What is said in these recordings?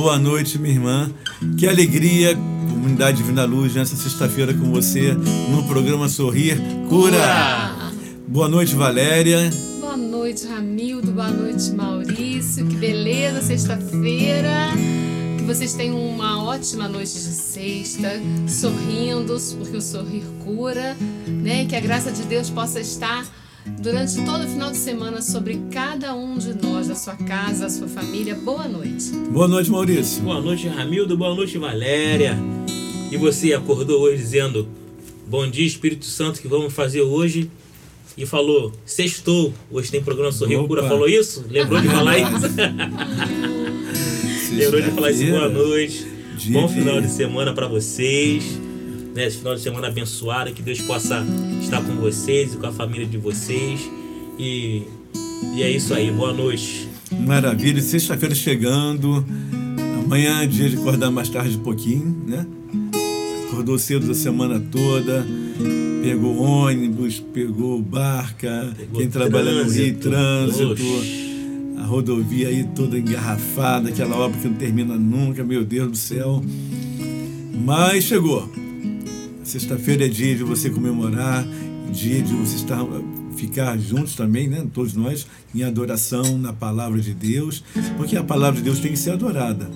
Boa noite, minha irmã. Que alegria, comunidade Divina Luz, nessa sexta-feira com você no programa Sorrir Cura. Boa noite, Valéria. Boa noite, Ramildo. Boa noite, Maurício. Que beleza, sexta-feira. Que vocês tenham uma ótima noite de sexta, sorrindo, porque o sorrir cura, né? Que a graça de Deus possa estar durante todo o final de semana sobre cada um de nós, da sua casa, da sua família. Boa noite. Boa noite, Maurício. Boa noite, Ramildo. Boa noite, Valéria. E você acordou hoje dizendo: Bom dia, Espírito Santo, que vamos fazer hoje? E falou: Sextou. Hoje tem programa Sorriu Cura. Falou isso? Lembrou de falar isso? Lembrou de falar isso? Boa noite. Dia Bom final de semana para vocês né, esse final de semana abençoado, que Deus possa estar com vocês e com a família de vocês. E, e é isso aí, boa noite. Maravilha, sexta-feira chegando. Amanhã é dia de acordar mais tarde um pouquinho, né? Acordou cedo a semana toda, pegou ônibus, pegou barca, pegou quem trabalha no Rio, trânsito. Oxi. A rodovia aí toda engarrafada, aquela obra que não termina nunca, meu Deus do céu. Mas chegou. Sexta-feira é dia de você comemorar, dia de você estar, ficar juntos também, né? Todos nós, em adoração na palavra de Deus, porque a palavra de Deus tem que ser adorada.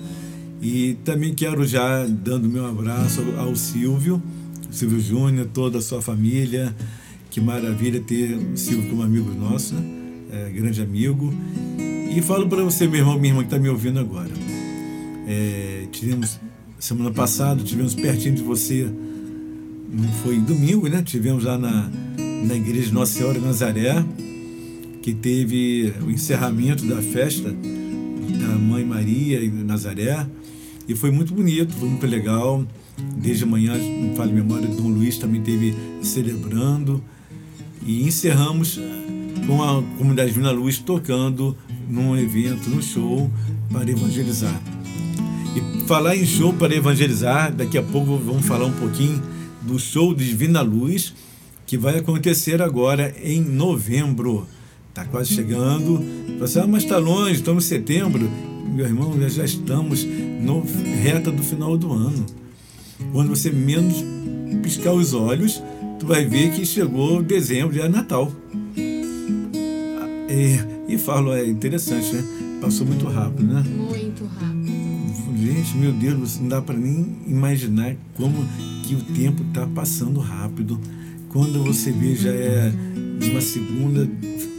E também quero já dando meu abraço ao Silvio, Silvio Júnior, toda a sua família. Que maravilha ter o Silvio como amigo nosso, é, grande amigo. E falo para você, meu irmão, minha irmã que está me ouvindo agora. É, tivemos semana passada, tivemos pertinho de você foi domingo, né? Tivemos lá na, na igreja Nossa Senhora de Nazaré, que teve o encerramento da festa da Mãe Maria e Nazaré. E foi muito bonito, foi muito legal. Desde amanhã, não falo memória, Dom Luiz também teve celebrando. E encerramos com a comunidade Vina Luz tocando num evento, num show para evangelizar. E falar em show para evangelizar, daqui a pouco vamos falar um pouquinho do show Divina Luz, que vai acontecer agora em novembro. Está quase chegando. Você, ah, mas está longe, estamos em setembro. Meu irmão, já estamos no reta do final do ano. Quando você menos piscar os olhos, tu vai ver que chegou dezembro, já é Natal. É, e falo, é interessante, né? Passou muito rápido, né? Muito rápido. Gente, meu Deus, não dá para nem imaginar como que o tempo está passando rápido. Quando você vê, já é uma segunda,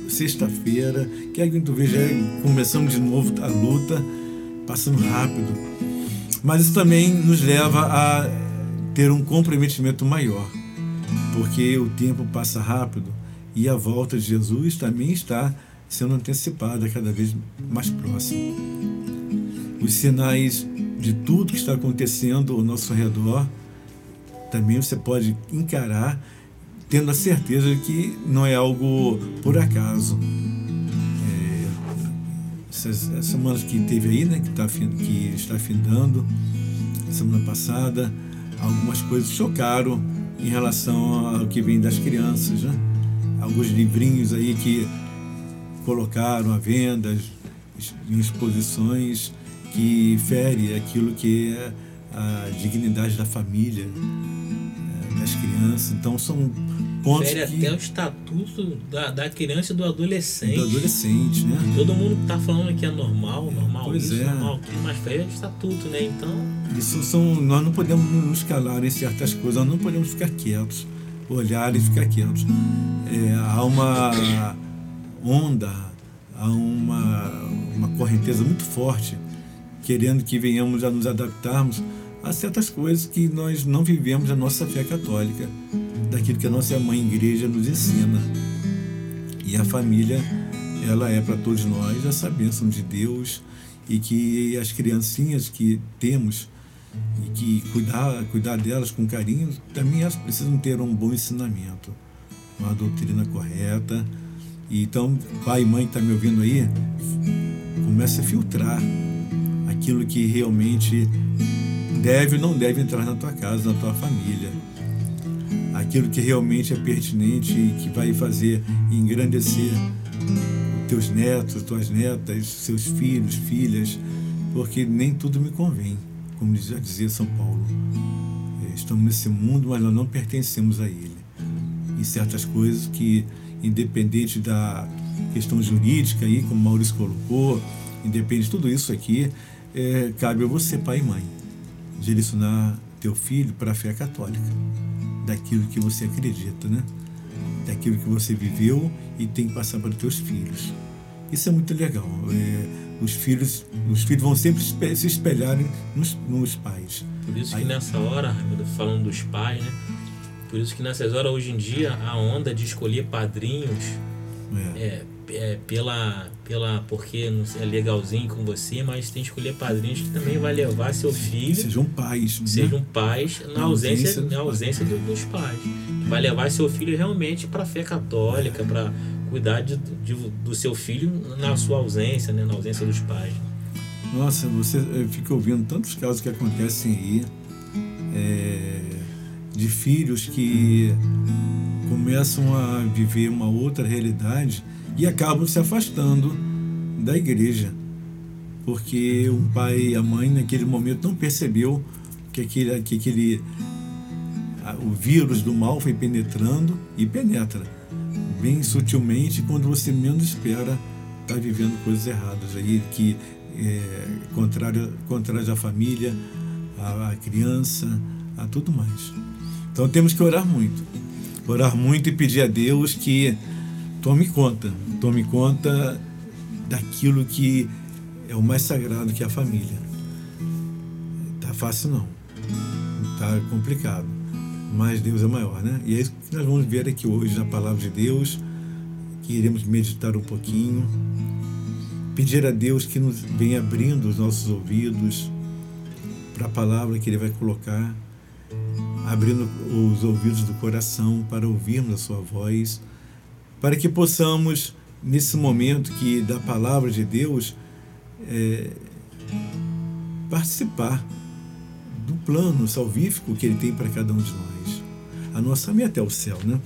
sexta-feira, que aí tu vê, já é começando de novo a luta, passando rápido. Mas isso também nos leva a ter um comprometimento maior, porque o tempo passa rápido e a volta de Jesus também está sendo antecipada cada vez mais próximo. Os sinais de tudo que está acontecendo ao nosso redor também você pode encarar tendo a certeza de que não é algo por acaso. É, essas, essas semanas que teve aí, né, que, tá, que está findando, semana passada, algumas coisas chocaram em relação ao que vem das crianças, né? Alguns livrinhos aí que colocaram à venda em exposições que fere aquilo que é a dignidade da família, das crianças. Então são pontos Fere que... até o estatuto da, da criança e do adolescente. Do adolescente, né? Todo mundo está falando que é normal, normal pois isso, é. normal aquilo, mas fere o estatuto, né? Então, Isso são, nós não podemos nos calar em certas coisas, nós não podemos ficar quietos, olhar e ficar quietos. É, há uma onda, há uma, uma correnteza muito forte querendo que venhamos a nos adaptarmos a certas coisas que nós não vivemos a nossa fé católica, daquilo que a nossa mãe igreja nos ensina. E a família, ela é para todos nós essa bênção de Deus e que as criancinhas que temos e que cuidar, cuidar delas com carinho, também elas precisam ter um bom ensinamento, uma doutrina correta. E então, pai e mãe que está me ouvindo aí, comece a filtrar aquilo que realmente deve ou não deve entrar na tua casa, na tua família. Aquilo que realmente é pertinente e que vai fazer engrandecer teus netos, tuas netas, seus filhos, filhas, porque nem tudo me convém, como já dizia São Paulo. É, Estamos nesse mundo, mas nós não pertencemos a ele. E certas coisas que, independente da questão jurídica, aí, como Maurício colocou, independente de tudo isso aqui, é, cabe a você, pai e mãe, direcionar teu filho para a fé católica, daquilo que você acredita, né? daquilo que você viveu e tem que passar para os teus filhos. Isso é muito legal. É, os filhos, os filhos vão sempre se espelharem nos, nos pais. por isso que Aí- nessa hora, falando dos pais, né? Por isso que nessas horas, hoje em dia, a onda de escolher padrinhos É, é, é pela, pela porque é legalzinho com você, mas tem que escolher padrinhos que também vai levar seu filho, sejam pais. né? sejam pais, na Na ausência, ausência dos na ausência do- dos pais. Vai levar seu filho realmente para a fé católica, para cuidar de, de- do seu filho na sua ausência, né? na ausência dos pais. Nossa, você fica ouvindo tantos casos que acontecem aí é, de filhos que começam a viver uma outra realidade e acabam se afastando da igreja. Porque o pai e a mãe, naquele momento, não percebeu que aquele, que aquele o vírus do mal foi penetrando e penetra bem sutilmente quando você menos espera está vivendo coisas erradas aí que é contrário contrário à família à, à criança a tudo mais então temos que orar muito orar muito e pedir a Deus que tome conta. Tome conta daquilo que é o mais sagrado que é a família. Tá fácil não. Tá complicado. Mas Deus é maior, né? E é isso que nós vamos ver aqui hoje na palavra de Deus, que iremos meditar um pouquinho, pedir a Deus que nos venha abrindo os nossos ouvidos para a palavra que Ele vai colocar, abrindo os ouvidos do coração para ouvirmos a Sua voz, para que possamos, nesse momento que da palavra de Deus, é, participar do plano salvífico que Ele tem para cada um de nós. A nossa meta é o céu, né?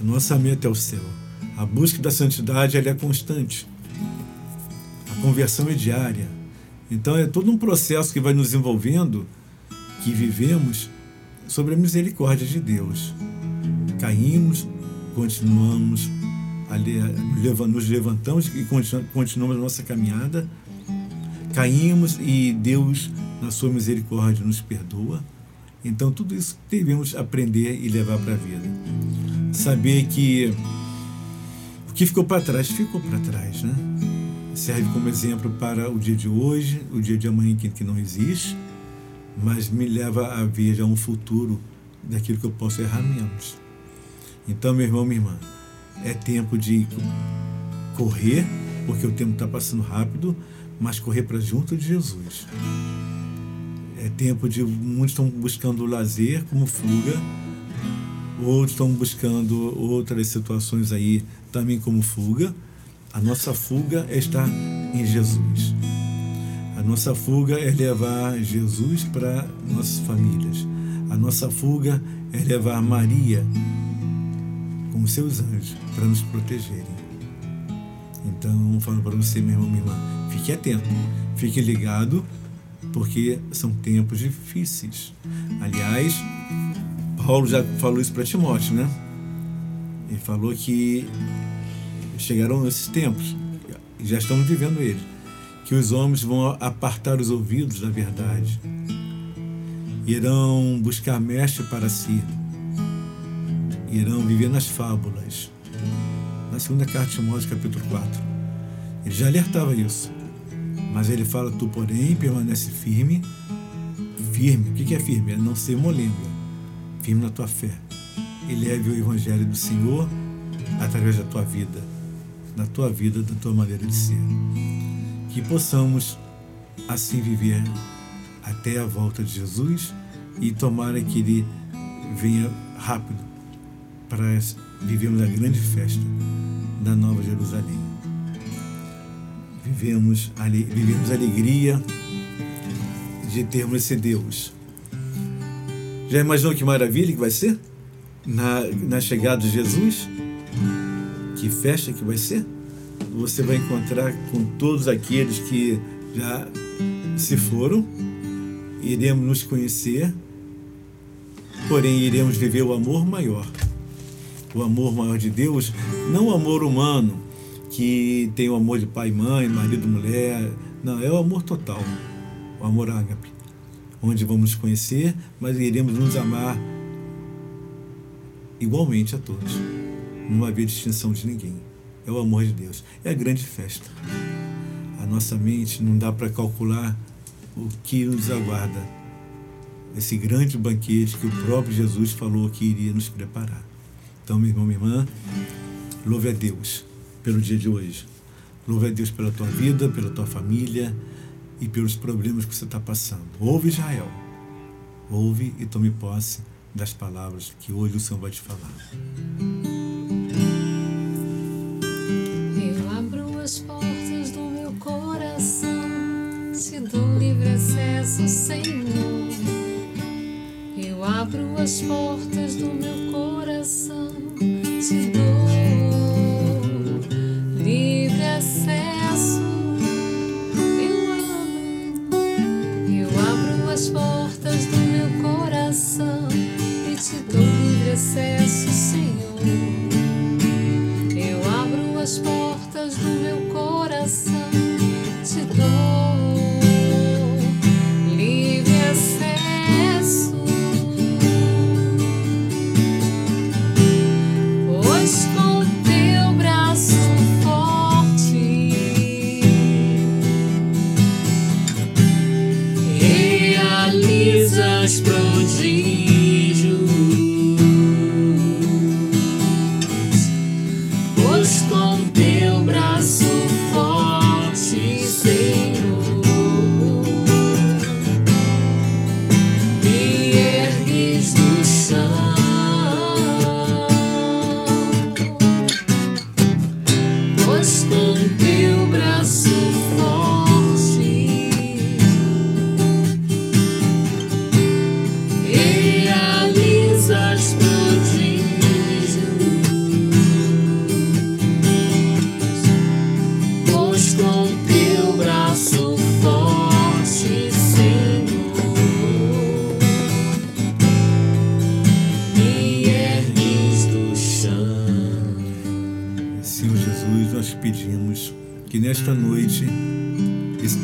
A nossa meta é o céu. A busca da santidade ela é constante. A conversão é diária. Então é todo um processo que vai nos envolvendo, que vivemos sobre a misericórdia de Deus. Caímos, continuamos, ali, nos levantamos e continu- continuamos a nossa caminhada. Caímos e Deus, na sua misericórdia, nos perdoa. Então, tudo isso devemos aprender e levar para a vida. Saber que o que ficou para trás, ficou para trás, né? Serve como exemplo para o dia de hoje, o dia de amanhã que não existe, mas me leva a ver já um futuro daquilo que eu posso errar menos. Então, meu irmão, minha irmã, é tempo de correr, porque o tempo está passando rápido, mas correr para junto de Jesus. É tempo de muitos estão buscando lazer como fuga, outros estão buscando outras situações aí também como fuga. A nossa fuga é estar em Jesus. A nossa fuga é levar Jesus para nossas famílias. A nossa fuga é levar Maria com seus anjos para nos protegerem. Então, falo para você, meu irmão, minha irmã, fique atento, fique ligado, porque são tempos difíceis. Aliás, Paulo já falou isso para Timóteo, né? Ele falou que chegarão esses tempos, já estamos vivendo eles, que os homens vão apartar os ouvidos da verdade, irão buscar mestre para si, irão viver nas fábulas. Na segunda carta de Timóteo, capítulo 4, ele já alertava isso. Mas ele fala: Tu, porém, permanece firme. Firme. O que é firme? É não ser molenga. Firme na tua fé. E leve o evangelho do Senhor através da tua vida, na tua vida, da tua maneira de ser. Que possamos assim viver até a volta de Jesus e tomara que Ele venha rápido para vivermos a grande festa da Nova Jerusalém. Vivemos, vivemos a alegria de termos esse Deus. Já imaginou que maravilha que vai ser? Na, na chegada de Jesus? Que festa que vai ser? Você vai encontrar com todos aqueles que já se foram, iremos nos conhecer, porém iremos viver o amor maior o amor maior de Deus, não o amor humano, que tem o amor de pai e mãe, marido mulher. Não, é o amor total, o amor ágape, onde vamos conhecer, mas iremos nos amar igualmente a todos. Não haver distinção de ninguém. É o amor de Deus. É a grande festa. A nossa mente não dá para calcular o que nos aguarda. Esse grande banquete que o próprio Jesus falou que iria nos preparar. Então, meu irmão, minha irmã, louve a Deus pelo dia de hoje. Louve a Deus pela tua vida, pela tua família e pelos problemas que você está passando. Ouve Israel. Ouve e tome posse das palavras que hoje o Senhor vai te falar. Eu abro as portas do meu coração, te dou livre acesso, Senhor. Eu abro as portas do meu coração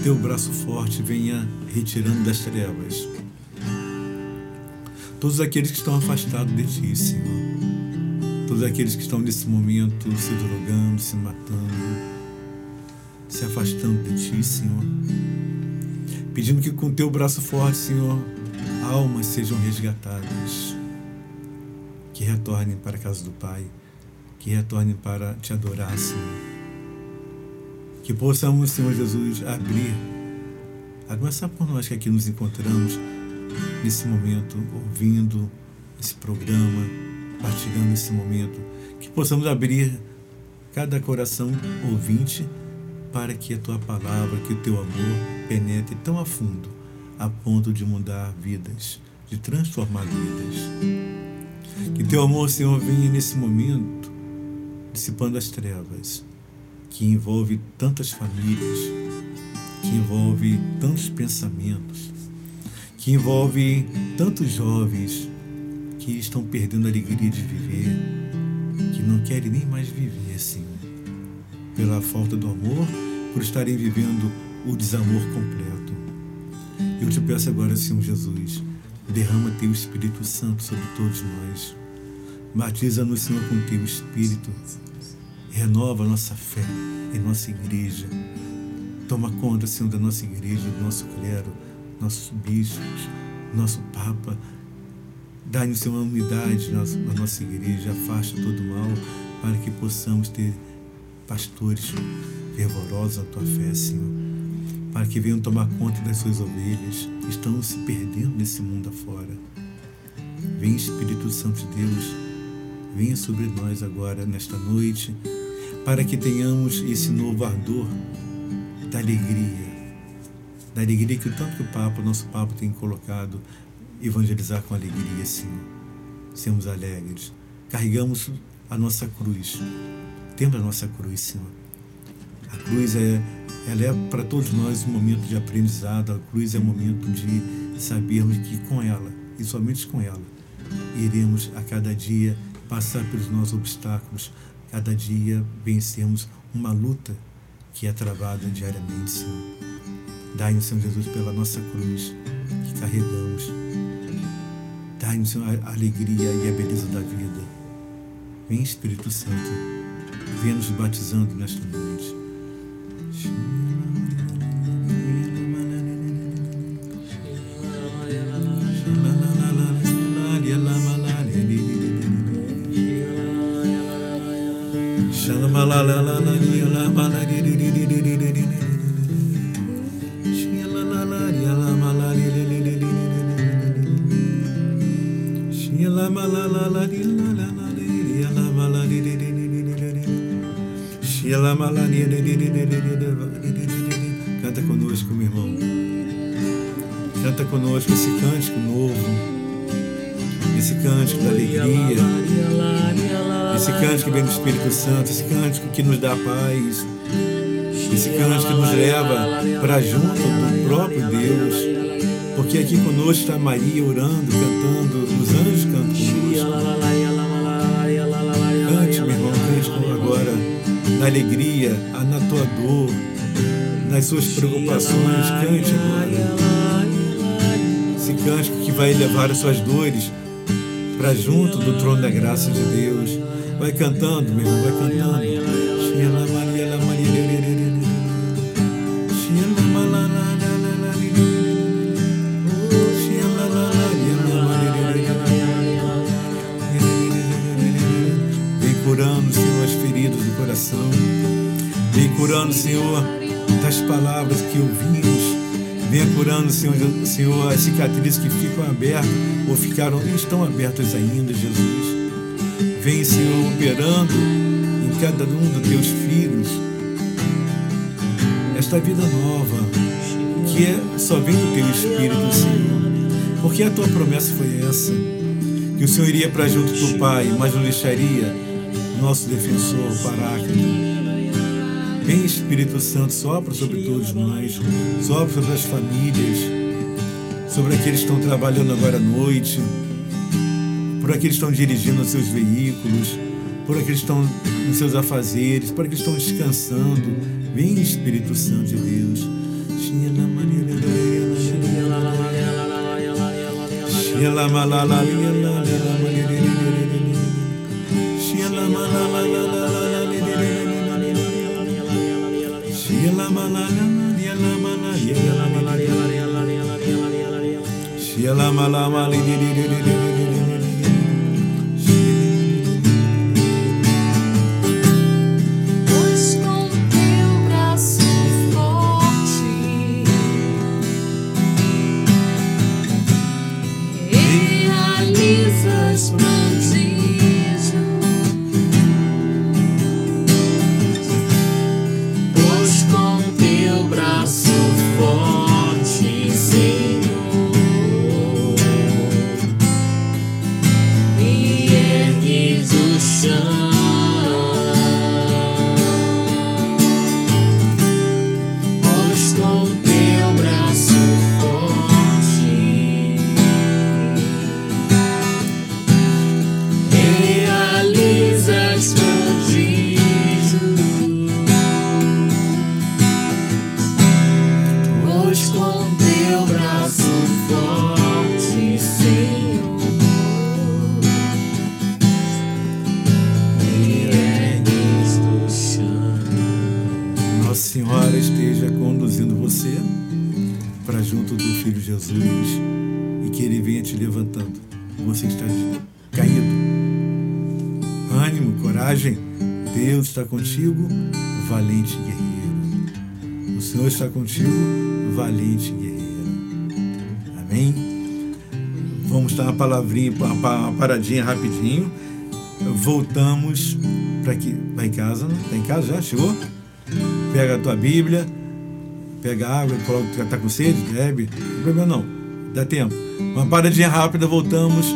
teu braço forte venha retirando das trevas todos aqueles que estão afastados de ti, Senhor. Todos aqueles que estão nesse momento se drogando, se matando, se afastando de ti, Senhor. Pedindo que com teu braço forte, Senhor, almas sejam resgatadas, que retornem para a casa do Pai, que retornem para te adorar, Senhor. Que possamos, Senhor Jesus, abrir, a começar por nós que aqui nos encontramos nesse momento, ouvindo esse programa, partilhando esse momento, que possamos abrir cada coração ouvinte para que a tua palavra, que o teu amor penetre tão a fundo, a ponto de mudar vidas, de transformar vidas. Que teu amor, Senhor, venha nesse momento, dissipando as trevas, que envolve tantas famílias, que envolve tantos pensamentos, que envolve tantos jovens que estão perdendo a alegria de viver, que não querem nem mais viver, Senhor, pela falta do amor, por estarem vivendo o desamor completo. Eu te peço agora, Senhor Jesus, derrama teu Espírito Santo sobre todos nós. Batiza-nos, Senhor, com teu Espírito. Renova nossa fé em nossa igreja. Toma conta, Senhor, da nossa igreja, do nosso clero, nossos bispos, nosso Papa. Dá-nos, Senhor, uma unidade na nossa igreja. Afasta todo mal para que possamos ter pastores fervorosos na tua fé, Senhor. Para que venham tomar conta das suas ovelhas que estão se perdendo nesse mundo afora. Vem, Espírito Santo de Deus, venha sobre nós agora, nesta noite, para que tenhamos esse novo ardor da alegria, da alegria que o tanto que o Papa, nosso Papa, tem colocado, evangelizar com alegria, Senhor. Sermos alegres. Carregamos a nossa cruz. Temos a nossa cruz, Senhor. A cruz é, ela é para todos nós um momento de aprendizado. A cruz é um momento de sabermos que com ela, e somente com ela, iremos a cada dia passar pelos nossos obstáculos. Cada dia vencemos uma luta que é travada diariamente, Senhor. Dai-nos, Senhor Jesus, pela nossa cruz que carregamos. Dai-nos, Senhor, a alegria e a beleza da vida. Vem, Espírito Santo, venha nos batizando nesta noite. Canta conosco, meu irmão. Canta conosco esse cântico novo. Esse cântico da alegria. Esse cântico que vem do Espírito Santo. Esse cântico que nos dá paz. Esse cântico que nos leva para junto do próprio Deus. Porque aqui conosco está Maria orando, cantando, os anjos cantam conosco. Cante, meu irmão, cante agora na alegria, na tua dor, nas suas preocupações. Cante agora. Esse cântico que vai levar as suas dores para junto do trono da graça de Deus. Vai cantando, meu irmão, vai cantando. Vem curando, Senhor, as feridas do coração. Vem curando, Senhor, das palavras que ouvimos. Venha curando, Senhor, Senhor, as cicatrizes que ficam abertas ou ficaram, estão abertas ainda, Jesus. Vem, Senhor, operando em cada um dos teus filhos esta vida nova, que é só vem do teu Espírito, Senhor. Porque a tua promessa foi essa, que o Senhor iria para junto do Pai, mas não deixaria nosso defensor, Paráclito. Vem Espírito Santo, sopra sobre todos nós, sopra sobre as famílias, sobre aqueles que estão trabalhando agora à noite, por aqueles que estão dirigindo os seus veículos, por aqueles que estão nos seus afazeres, por aqueles que estão descansando. Vem Espírito Santo de Deus. Pois contigo, valente guerreiro. Amém? Vamos dar uma palavrinha, uma paradinha rapidinho. Voltamos para que. Vai em casa? Está em casa já? Chegou? Pega a tua Bíblia, pega água, coloca, está com sede, bebe. Não problema não. Dá tempo. Uma paradinha rápida, voltamos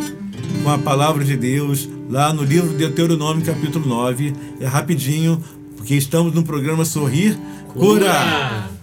com a palavra de Deus lá no livro de Deuteronômio, capítulo 9. É rapidinho, porque estamos no programa Sorrir Cura.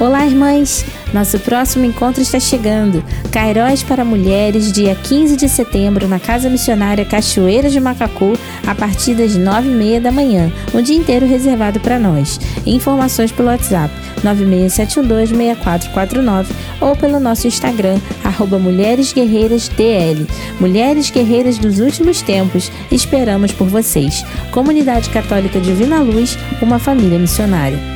Olá, irmãs! Nosso próximo encontro está chegando. Cairós para Mulheres, dia 15 de setembro, na Casa Missionária Cachoeira de Macacu, a partir das 9h30 da manhã. Um dia inteiro reservado para nós. Informações pelo WhatsApp 96726449 ou pelo nosso Instagram, arroba Mulheres Guerreiras DL. Mulheres Guerreiras dos Últimos Tempos, esperamos por vocês. Comunidade Católica Divina Luz, uma família missionária.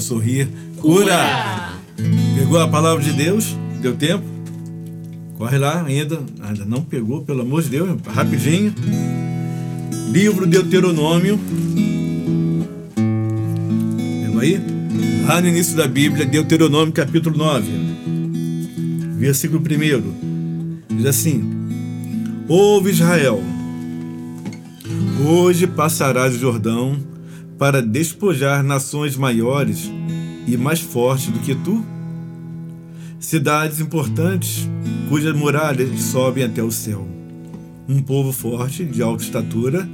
Sorrir. Cura! Pegou a palavra de Deus? Deu tempo? Corre lá ainda. Ainda não pegou, pelo amor de Deus, rapidinho. Livro Deuteronômio. Pegou aí? Lá no início da Bíblia, Deuteronômio capítulo 9, versículo 1. Diz assim: Ouve Israel, hoje passarás o Jordão para despojar nações maiores e mais fortes do que tu? Cidades importantes cujas muralhas sobem até o céu. Um povo forte, de alta estatura,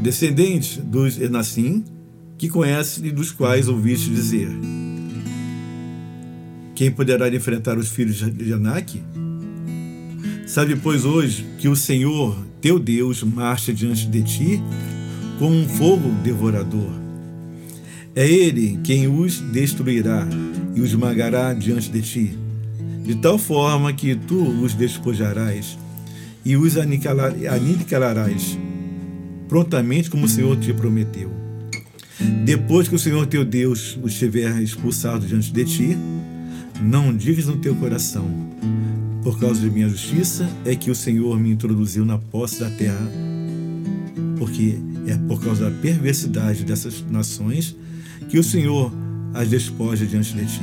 descendentes dos Enassim, que conhece e dos quais ouviste dizer: Quem poderá enfrentar os filhos de Anak? Sabe, pois, hoje que o Senhor, teu Deus, marcha diante de ti como um fogo devorador. É ele quem os destruirá e os esmagará diante de ti, de tal forma que tu os despojarás e os aniquilarás prontamente como o Senhor te prometeu. Depois que o Senhor teu Deus os tiver expulsado diante de ti, não digas no teu coração, por causa de minha justiça é que o Senhor me introduziu na posse da terra, porque é por causa da perversidade dessas nações que o Senhor as despoja diante de ti.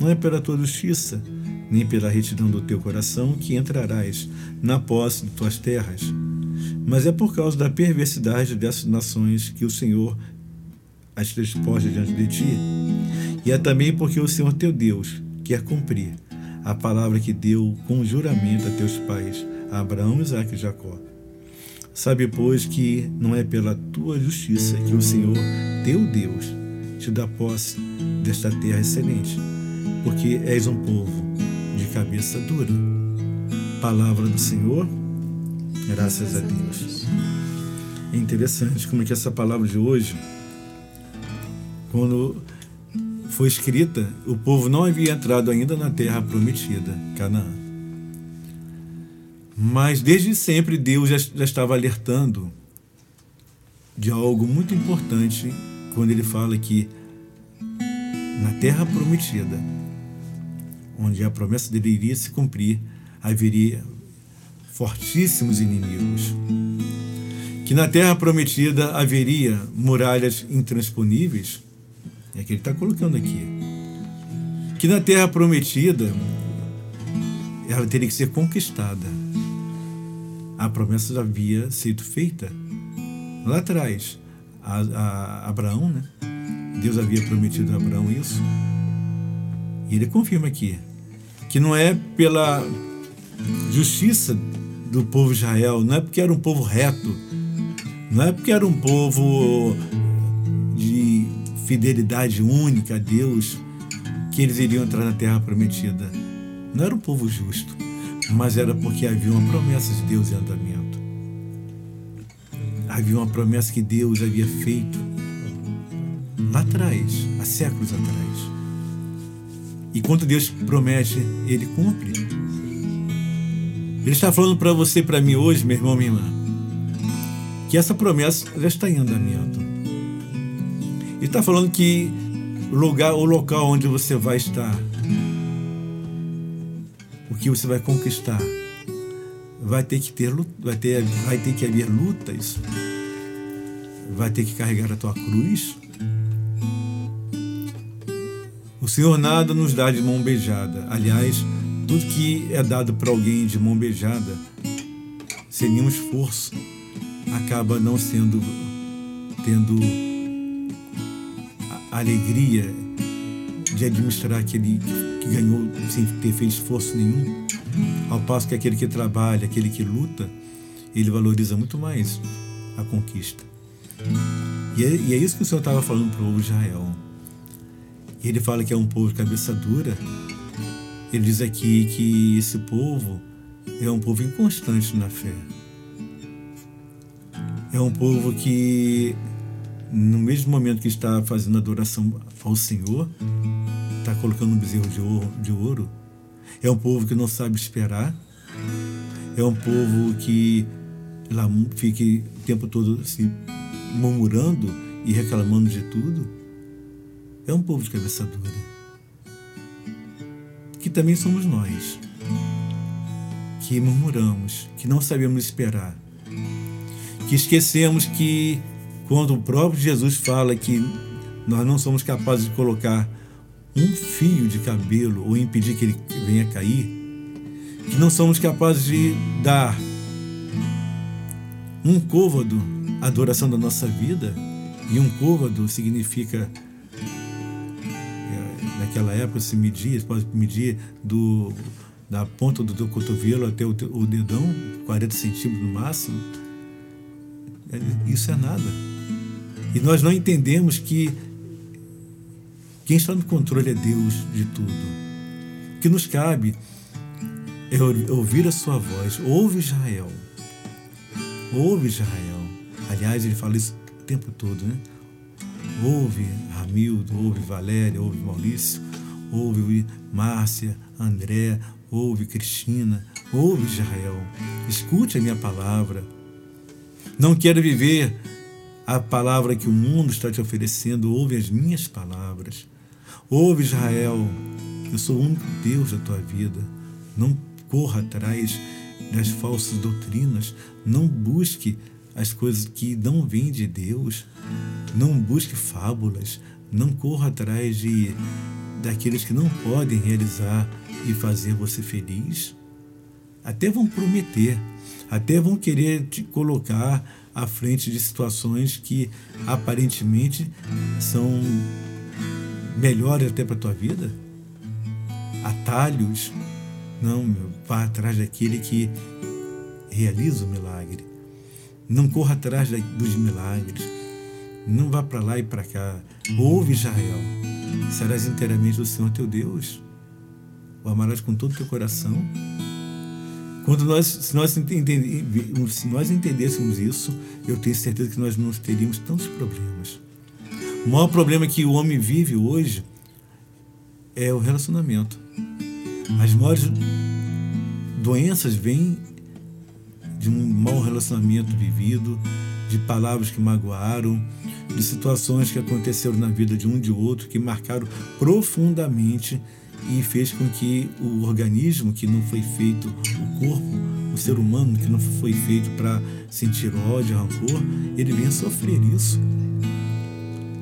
Não é pela tua justiça, nem pela retidão do teu coração que entrarás na posse de tuas terras, mas é por causa da perversidade dessas nações que o Senhor as despoja diante de ti. E é também porque o Senhor teu Deus quer cumprir a palavra que deu com juramento a teus pais, a Abraão, Isaac e Jacó. Sabe, pois, que não é pela tua justiça que o Senhor, teu Deus, te dá posse desta terra excelente, porque és um povo de cabeça dura. Palavra do Senhor, graças a Deus. É interessante como é que essa palavra de hoje, quando foi escrita, o povo não havia entrado ainda na terra prometida, Canaã. Mas desde sempre Deus já, já estava alertando de algo muito importante quando ele fala que na terra prometida, onde a promessa dele iria se cumprir, haveria fortíssimos inimigos. Que na terra prometida haveria muralhas intransponíveis, é que ele está colocando aqui. Que na terra prometida ela teria que ser conquistada. A promessa já havia sido feita lá atrás. A, a Abraão, né? Deus havia prometido a Abraão isso. E ele confirma aqui que não é pela justiça do povo de Israel, não é porque era um povo reto, não é porque era um povo de fidelidade única a Deus que eles iriam entrar na terra prometida. Não era um povo justo, mas era porque havia uma promessa de Deus em andamento. Havia uma promessa que Deus havia feito lá atrás, há séculos atrás. E quando Deus promete, Ele cumpre. Ele está falando para você e para mim hoje, meu irmão, minha irmã, que essa promessa já está em andamento. Ele está falando que o lugar, o local onde você vai estar, que você vai conquistar, vai ter que ter, vai ter, vai ter que haver lutas, vai ter que carregar a tua cruz, o Senhor nada nos dá de mão beijada. Aliás, tudo que é dado para alguém de mão beijada, sem nenhum esforço, acaba não sendo tendo a alegria de administrar aquele que ganhou sem ter feito esforço nenhum. Ao passo que aquele que trabalha, aquele que luta, ele valoriza muito mais a conquista. E é, e é isso que o Senhor estava falando para o povo de Israel. E ele fala que é um povo de cabeça dura. Ele diz aqui que esse povo é um povo inconstante na fé. É um povo que, no mesmo momento que está fazendo adoração ao Senhor, está colocando um bezerro de ouro, de ouro. É um povo que não sabe esperar. É um povo que lá fica o tempo todo se murmurando e reclamando de tudo é um povo de cabeça dura. Que também somos nós, que murmuramos, que não sabemos esperar, que esquecemos que quando o próprio Jesus fala que nós não somos capazes de colocar um fio de cabelo ou impedir que ele venha cair, que não somos capazes de dar um côvado à adoração da nossa vida, e um côvado significa naquela época se media, você pode medir do, da ponta do teu cotovelo até o, o dedão, 40 centímetros no máximo. É, isso é nada. E nós não entendemos que quem está no controle é Deus de tudo. O que nos cabe é ouvir a sua voz. Ouve Israel. Ouve Israel. Aliás, ele fala isso o tempo todo, né? Ouve Ramildo, ouve Valéria, ouve Maurício, ouve Márcia, André, ouve Cristina, ouve Israel. Escute a minha palavra. Não quero viver a palavra que o mundo está te oferecendo, ouve as minhas palavras. Ouve Israel, eu sou o único Deus da tua vida. Não corra atrás das falsas doutrinas, não busque as coisas que não vêm de Deus. Não busque fábulas, não corra atrás de daqueles que não podem realizar e fazer você feliz. Até vão prometer, até vão querer te colocar à frente de situações que aparentemente são melhores até para a tua vida. Atalhos. Não, meu, vá atrás daquele que realiza o milagre. Não corra atrás dos milagres. Não vá para lá e para cá. Ouve Israel. Serás inteiramente do Senhor teu Deus. o amarás com todo o teu coração. Quando nós, se nós, se nós entendêssemos isso, eu tenho certeza que nós não teríamos tantos problemas. O maior problema que o homem vive hoje é o relacionamento. As maiores doenças vêm de um mau relacionamento vivido, de palavras que magoaram, de situações que aconteceram na vida de um de outro que marcaram profundamente e fez com que o organismo que não foi feito, o corpo, o ser humano que não foi feito para sentir ódio, rancor, ele venha sofrer isso.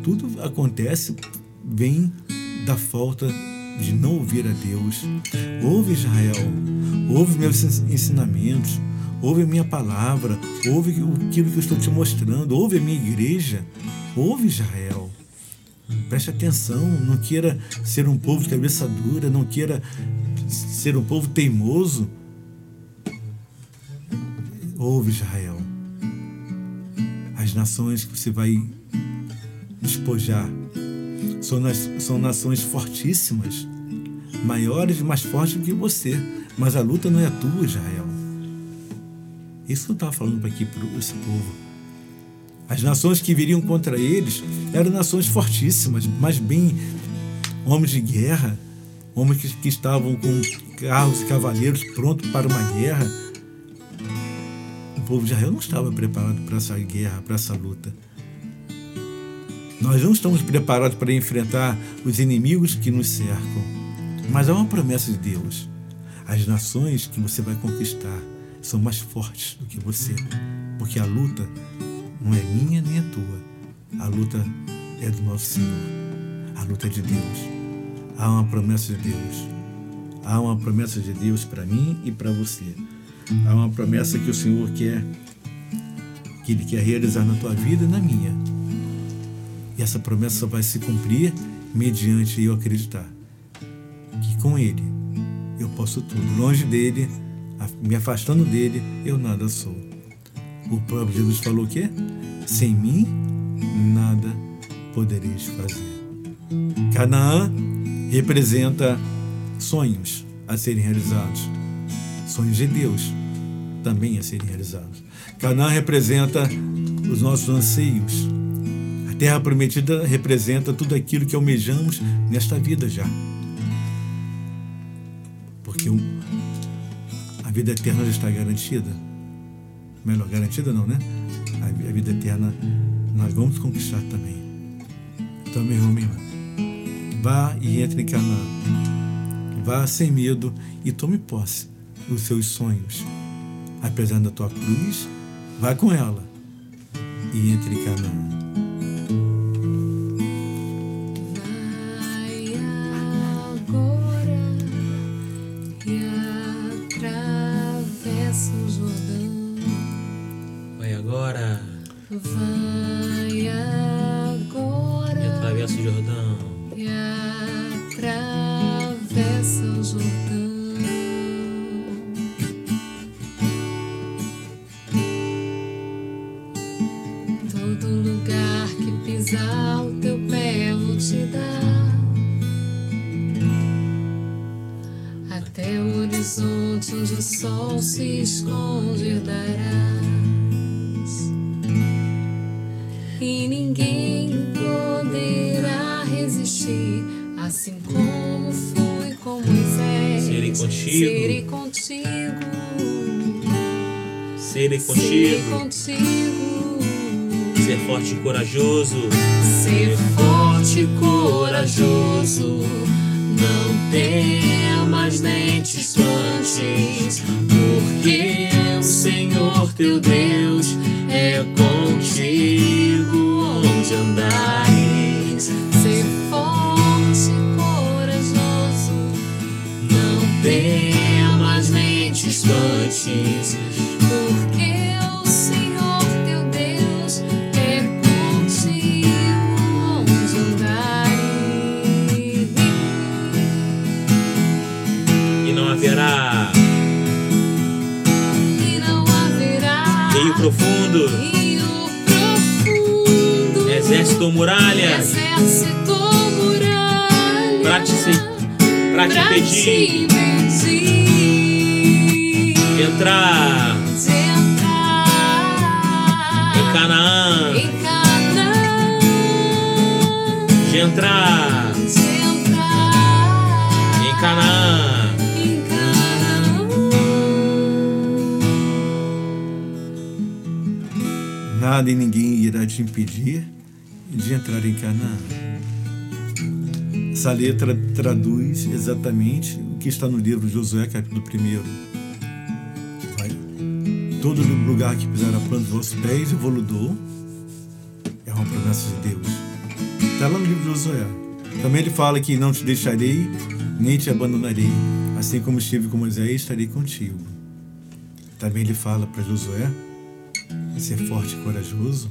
Tudo acontece, vem da falta de não ouvir a Deus. Ouve Israel, ouve meus ensinamentos, ouve a minha palavra, ouve aquilo que eu estou te mostrando, ouve a minha igreja, ouve Israel. Preste atenção, não queira ser um povo de cabeça dura, não queira ser um povo teimoso. Ouve Israel. As nações que você vai despojar são, nas, são nações fortíssimas, maiores e mais fortes que você. Mas a luta não é tua, Israel. Isso que eu estava falando para aqui para esse povo. As nações que viriam contra eles eram nações fortíssimas, mas bem homens de guerra, homens que, que estavam com carros e cavaleiros prontos para uma guerra. O povo de Israel não estava preparado para essa guerra, para essa luta. Nós não estamos preparados para enfrentar os inimigos que nos cercam. Mas há uma promessa de Deus. As nações que você vai conquistar são mais fortes do que você, porque a luta não é minha nem a tua. A luta é do nosso Senhor. A luta é de Deus. Há uma promessa de Deus. Há uma promessa de Deus para mim e para você. Há uma promessa que o Senhor quer que Ele quer realizar na tua vida e na minha. E essa promessa vai se cumprir mediante eu acreditar que com Ele eu posso tudo. Longe dele, me afastando dele, eu nada sou. O próprio Jesus falou o quê? Sem mim, nada podereis fazer. Canaã representa sonhos a serem realizados. Sonhos de Deus também a serem realizados. Canaã representa os nossos anseios, terra prometida representa tudo aquilo que almejamos nesta vida já. Porque a vida eterna já está garantida. Melhor, garantida não, né? A vida eterna nós vamos conquistar também. Então, meu irmão, minha irmã, vá e entre em Canaã. Vá sem medo e tome posse dos seus sonhos. Apesar da tua cruz, vá com ela e entre em Canaã. gostoso. Corajoso. Ser forte e corajoso. Não temas nem te espantes, porque o Senhor teu Deus é contigo Exército muralha. Exército muralha. Pra te, pra te impedir. de entrar. De entrar. Em Canaã, em Canaã, de entrar. De entrar. Em Canaã. em Canaã. Nada e ninguém irá te impedir de entrar em Canaã. Essa letra traduz exatamente o que está no livro de Josué, capítulo 1. Vai. Todo lugar que pisar a planta dos vossos pés, eu vou lhe dou. É uma promessa de Deus. Está lá no livro de Josué. Também ele fala que não te deixarei, nem te abandonarei. Assim como estive com Moisés, estarei contigo. Também ele fala para Josué ser forte e corajoso.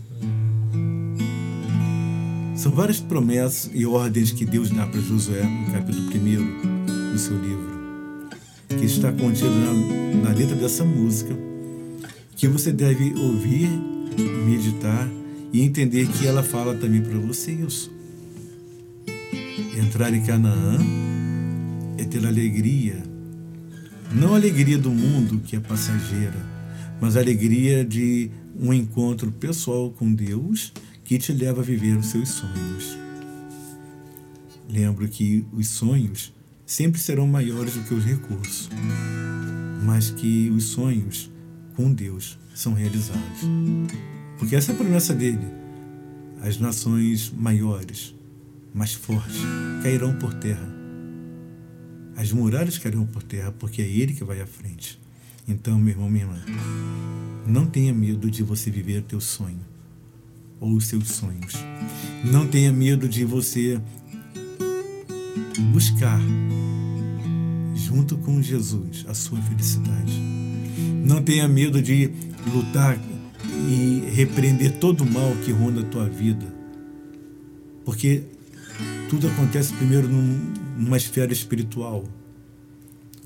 São várias promessas e ordens que Deus dá para Josué no capítulo 1 do seu livro, que está contido na, na letra dessa música, que você deve ouvir, meditar e entender que ela fala também para você isso. Entrar em Canaã é ter alegria, não a alegria do mundo que é passageira, mas a alegria de um encontro pessoal com Deus que te leva a viver os seus sonhos. Lembro que os sonhos sempre serão maiores do que os recursos, mas que os sonhos com Deus são realizados. Porque essa é a promessa dele. As nações maiores, mais fortes, cairão por terra. As muralhas cairão por terra, porque é ele que vai à frente. Então, meu irmão, minha irmã, não tenha medo de você viver teu sonho ou os seus sonhos. Não tenha medo de você buscar junto com Jesus a sua felicidade. Não tenha medo de lutar e repreender todo o mal que ronda a tua vida. Porque tudo acontece primeiro num, numa esfera espiritual.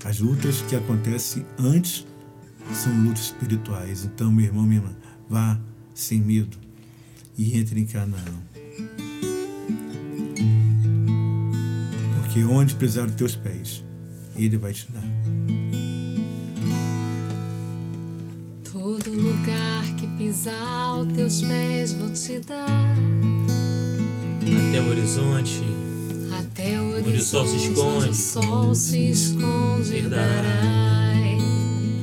As lutas que acontecem antes são lutas espirituais. Então, meu irmão, minha irmã, vá sem medo e entre em Canaã. Porque onde pisar os teus pés, Ele vai te dar. Todo lugar que pisar os teus pés vou te dar. Até o horizonte, Até o Onde o sol se horizonte, esconde, onde o sol se esconde, darás.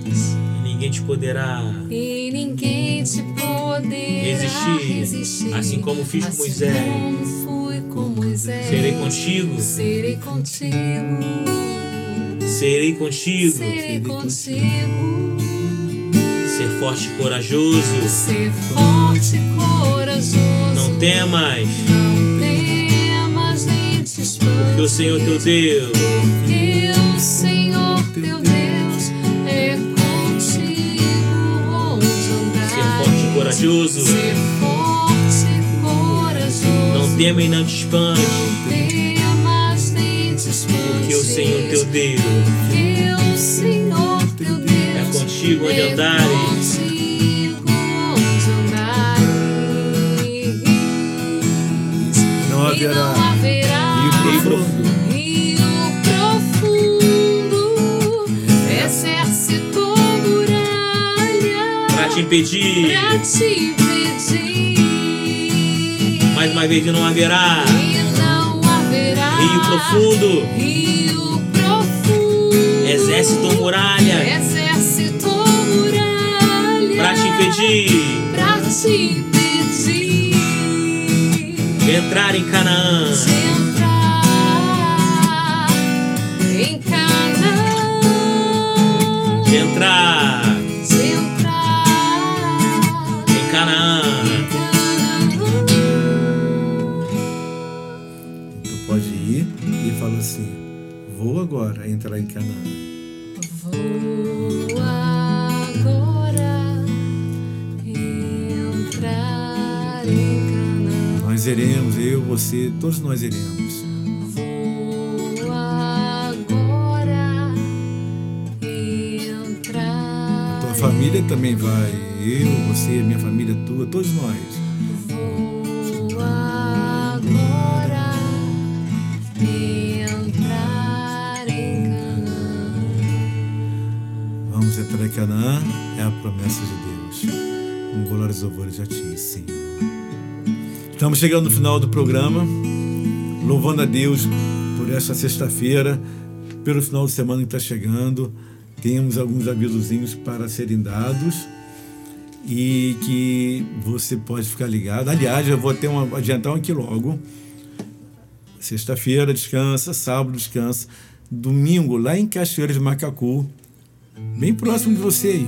e ninguém te poderá E ninguém te poderá resistir. resistir. Assim como fiz com Assim Moisés, com Moisés. serei contigo, Serei contigo. serei contigo, Serei contigo. ser forte e corajoso. Ser forte e corajoso. Não temas, Não temas nem te espantes. porque o Senhor teu Deus Porque o Senhor teu Deus corajoso. Ser forte e corajoso. Não tema e não te espante, temas nem te espantes. porque o Senhor teu Deus Porque o Senhor teu Deus é contigo onde é andares. haverá não haverá te impedir. pra te impedir. Mais uma vez não haverá. E não haverá. Rio profundo, Rio profundo, exército ou muralha? Exército muralha. Para te impedir. Pra te impedir. Entrar em Canaã. Entrar em Canaã. Vou agora entrar em Canaã. Nós iremos, eu, você, todos nós iremos. Vou agora entrar. Tua família também vai. Eu, você, minha família tua, todos nós. Canaã é a promessa de Deus. Com glórias e louvores a Ti, Senhor. Estamos chegando no final do programa, louvando a Deus por esta sexta-feira, pelo final de semana que está chegando. Temos alguns avisozinhos para serem dados e que você pode ficar ligado. Aliás, eu vou ter um, adiantar um aqui logo. Sexta-feira descansa, sábado descansa, domingo lá em Cachoeira de Macacu, bem próximo de você aí.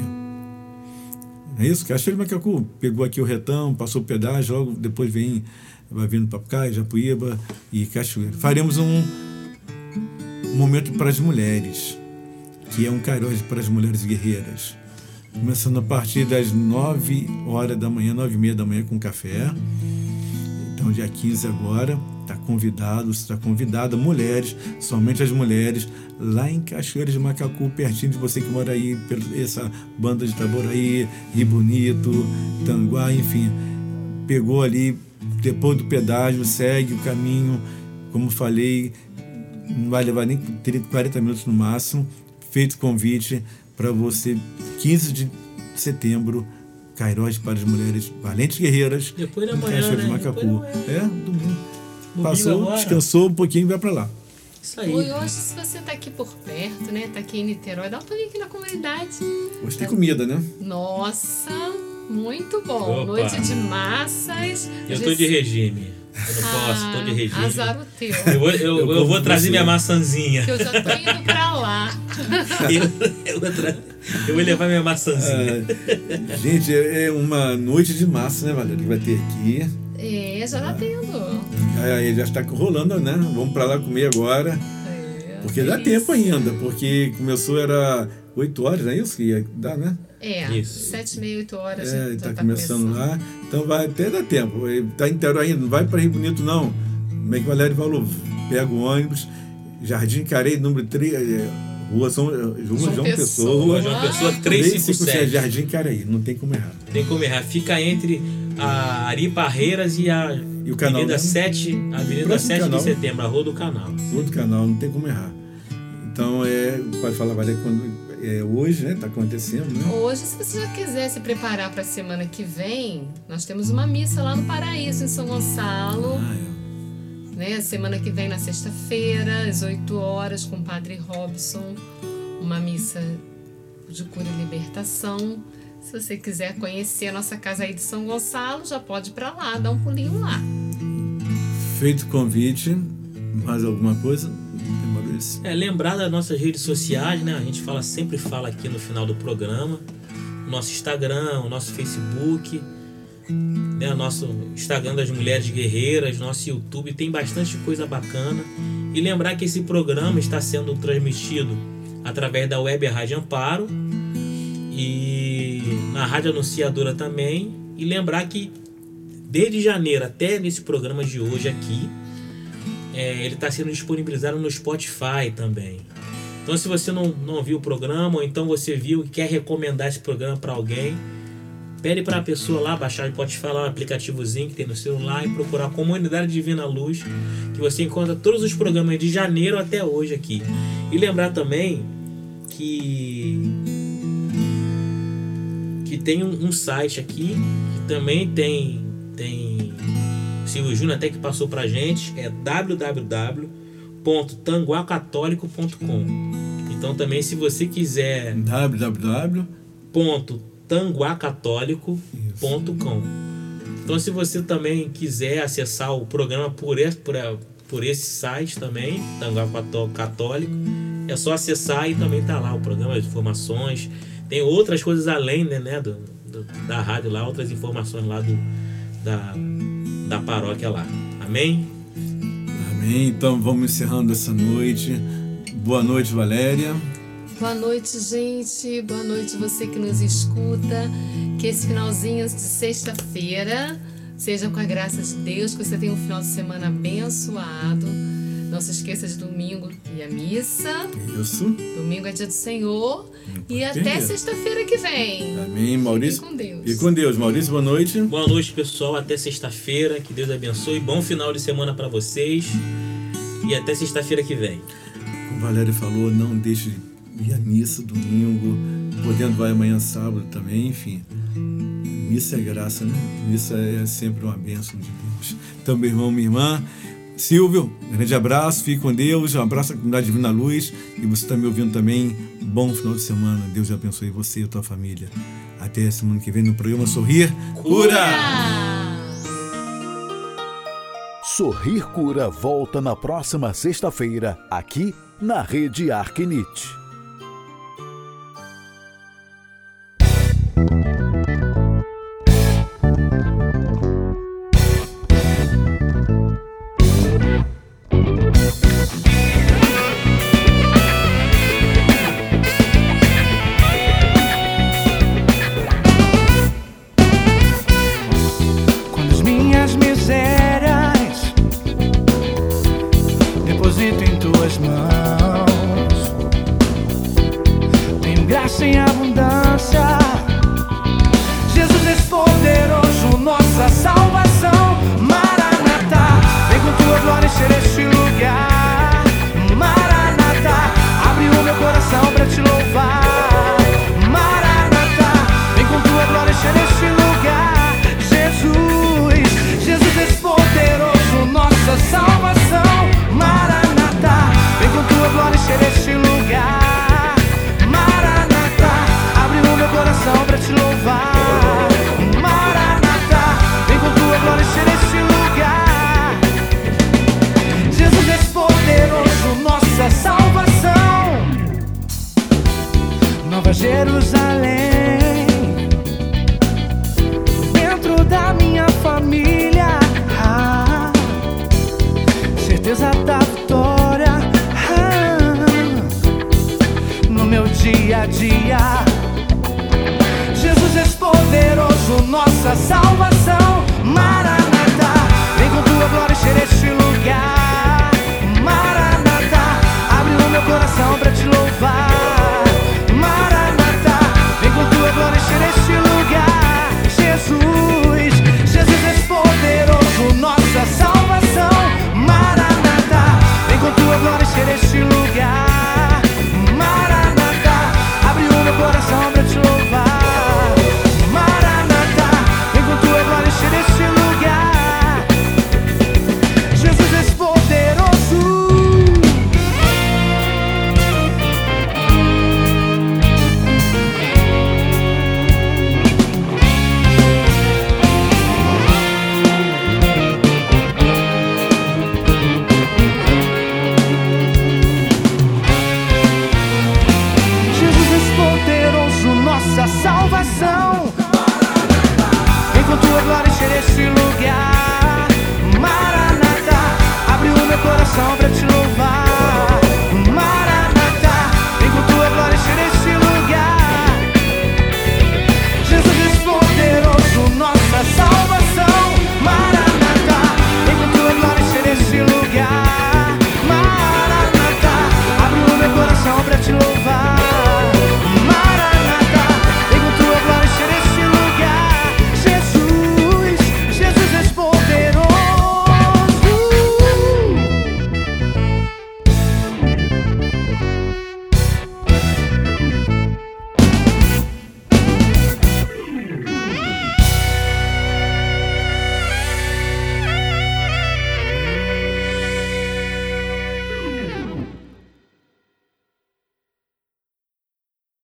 É isso? Cachoeira de Macacu. Pegou aqui o retão, passou o pedágio, logo depois vem, vai vindo Papucai, Japuíba e Cachoeira. Faremos um momento para as mulheres, que é um Kairos para as mulheres guerreiras. Começando a partir das 9 horas da manhã, 9 e meia da manhã com café. Então, dia 15 agora, convidado, está convidada, mulheres, somente as mulheres, lá em Cachoeira de Macacu, pertinho de você que mora aí, essa banda de Taboraí, Rio Bonito, Tanguá, enfim. Pegou ali, depois do pedágio, segue o caminho, como falei, não vai levar nem 30, 40 minutos no máximo. Feito o convite para você, 15 de setembro, Cairós para as mulheres valentes guerreiras. Depois da manhã, né? de Macacu. É, domingo. Passou, agora. descansou um pouquinho e vai para lá. Isso aí. E hoje, se você tá aqui por perto, né? Tá aqui em Niterói, dá um pulinho aqui na comunidade. Hoje tem comida, né? Nossa, muito bom. Opa. Noite de massas. Eu tô de regime. Eu não posso, tô de Ah, regime. Azar o teu. Eu vou, eu, Eu eu vou trazer minha maçãzinha. Que eu já tô indo pra lá. Eu, eu vou tra- eu vou levar minha maçãzinha. Ah, gente, é é uma noite de massa, né, Valéria? Que vai ter aqui. É, já tá tendo. Aí já está rolando, né? Vamos para lá comer agora. É, Porque dá tempo ainda, porque começou era 8 horas, não é isso que ia dar, né? É, Isso. sete, meia, oito horas. É, já está tá começando lá. Então vai até dar tempo. Está inteiro ainda, não vai para Rio Bonito, não. Como é que o Valério falou? Pega o ônibus, Jardim Carei, número 3, Rua São, Rua João, João Pessoa. Pessoa. João Pessoa 357, 357. Jardim Caraí, não tem como errar. Tem como errar. Fica entre a Ari Parreiras e a E o canal, Avenida né? 7, Avenida Próximo 7 canal. de setembro, a Rua do Canal. Outro canal, não tem como errar. Então, é, pode falar, Valéria, quando é né? Está acontecendo, né? Hoje, se você já quiser se preparar para a semana que vem, nós temos uma missa lá no Paraíso, em São Gonçalo. Ah, é. né? Semana que vem, na sexta-feira, às 8 horas, com o Padre Robson, uma missa de cura e libertação. Se você quiser conhecer a nossa casa aí de São Gonçalo, já pode ir para lá, dar um pulinho lá. Feito o convite, mais alguma coisa? Maurício? É, lembrar das nossas redes sociais, né? A gente fala, sempre fala aqui no final do programa. Nosso Instagram, o nosso Facebook, né? nosso Instagram das Mulheres Guerreiras, nosso YouTube, tem bastante coisa bacana. E lembrar que esse programa está sendo transmitido através da Web Rádio Amparo e na Rádio Anunciadora também. E lembrar que desde janeiro até nesse programa de hoje aqui, é, ele está sendo disponibilizado no Spotify também. Então, se você não, não viu o programa, ou então você viu e quer recomendar esse programa para alguém, pede para a pessoa lá baixar o Spotify, lá um aplicativozinho que tem no celular, e procurar Comunidade Divina Luz, que você encontra todos os programas de janeiro até hoje aqui. E lembrar também que tem um, um site aqui que também tem tem o Silvio Júnior até que passou pra gente é www.tanguacatólico.com. Então também se você quiser www. tanguacatólico.com. Então se você também quiser acessar o programa por esse, por, por esse site também, Tanguá Cató- Católico, é só acessar e também tá lá o programa, as informações. Tem outras coisas além né, né, do, do- da rádio lá, outras informações lá do, da, da paróquia lá. Amém? Amém. Então vamos encerrando essa noite. Boa noite, Valéria. Boa noite, gente. Boa noite, você que nos escuta. Que esse finalzinho de sexta-feira seja com a graça de Deus, que você tenha um final de semana abençoado. Não se esqueça de domingo e a missa. Isso. Domingo é dia do Senhor. E até sexta-feira que vem. Amém. Maurício. Fiquem com Deus. E com Deus. Maurício, boa noite. Boa noite, pessoal. Até sexta-feira. Que Deus abençoe. Bom final de semana para vocês. E até sexta-feira que vem. Como a Valéria falou, não deixe ir à missa domingo, podendo vai amanhã sábado também, enfim. Missa é graça, né? Missa é sempre uma bênção de Deus. Então, meu irmão, minha irmã, Silvio, grande abraço, fique com Deus, um abraço à comunidade Divina Luz e você está me ouvindo também. Bom final de semana, Deus abençoe você e a tua família. Até semana que vem no programa Sorrir Cura! Sorrir Cura volta na próxima sexta-feira, aqui na Rede Arquinite. Jerusalém,